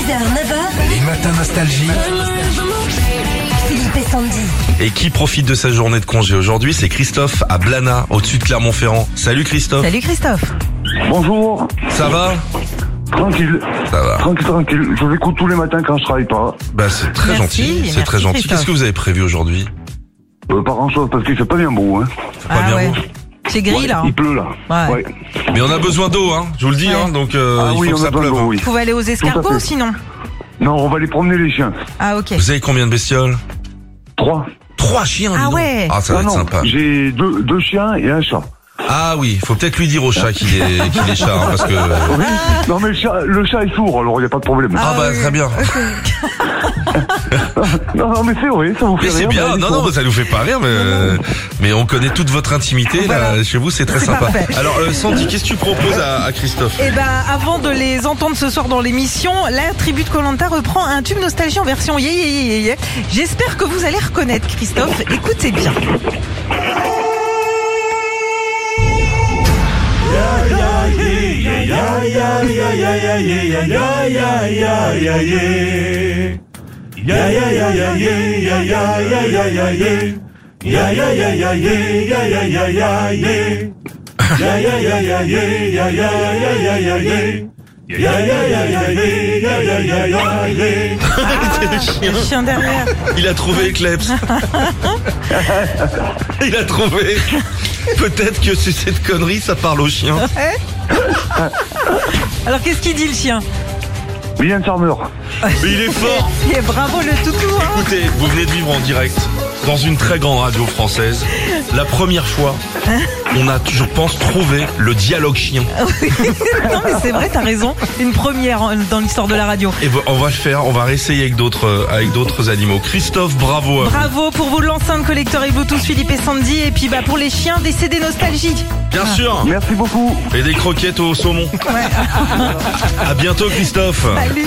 6h, 9h, Les matins nostalgie. Philippe et Sandy. Et qui profite de sa journée de congé aujourd'hui, c'est Christophe à Blana, au-dessus de Clermont-Ferrand. Salut Christophe. Salut Christophe. Bonjour, Ça va tranquille, Ça va. tranquille, tranquille. Je vous écoute tous les matins quand je travaille pas. Bah c'est très Merci, gentil. C'est très gentil. Qu'est-ce que vous avez prévu aujourd'hui? Euh, pas grand chose parce qu'il fait pas bien beau. Hein. C'est pas Ah bien ouais. beau. C'est gris Ouais, là. Il pleut là. Ouais. Mais on a besoin d'eau, hein. Je vous le dis, Ouais. hein. Donc euh, Ah il oui, faut on que a ça besoin pleuve. d'eau, oui. Vous pouvez aller aux escargots sinon Non, on va aller promener les chiens. Ah ok. Vous avez combien de bestioles Trois. Trois chiens. Ah ouais. Ah ça va Ah être sympa. j'ai deux, deux chiens et un chat. Ah oui, faut peut-être lui dire au chat qu'il est qu'il est chat, hein, parce que. Oui. Non mais le chat, le chat est sourd, alors il n'y a pas de problème. Ah, bah oui. très bien. non mais c'est vrai, ça vous fait Mais c'est rire, bien, mais non, non, ça nous fait pas rire, mais, euh, mais on connaît toute votre intimité, là, chez vous, c'est très sympa. parfait. Alors, euh, Sandy, qu'est-ce que tu proposes à, à Christophe Et ben avant de les entendre ce soir dans l'émission, la tribu de Colanta reprend un tube nostalgie en version yé yé yé yé yé. J'espère que vous allez reconnaître Christophe. Écoutez bien. Le chien derrière. Il a trouvé Klebs. Il a trouvé. Peut-être que c'est cette connerie, ça parle au chien. Alors qu'est-ce qu'il dit le chien Bien Farmer. Mais il est fort. Et bravo le toutou. Hein Écoutez, vous venez de vivre en direct dans une très grande radio française. La première fois, on a, je pense, trouvé le dialogue chien. non mais c'est vrai, t'as raison. Une première dans l'histoire de la radio. Et ben, on va le faire, on va réessayer avec d'autres, euh, avec d'autres animaux. Christophe, bravo. à vous. Bravo pour vous l'enceinte collecteur et Bluetooth Philippe et Sandy. Et puis bah pour les chiens, des CD nostalgie. Bien sûr. Merci beaucoup. Et des croquettes au saumon. À bientôt, Christophe. Salut.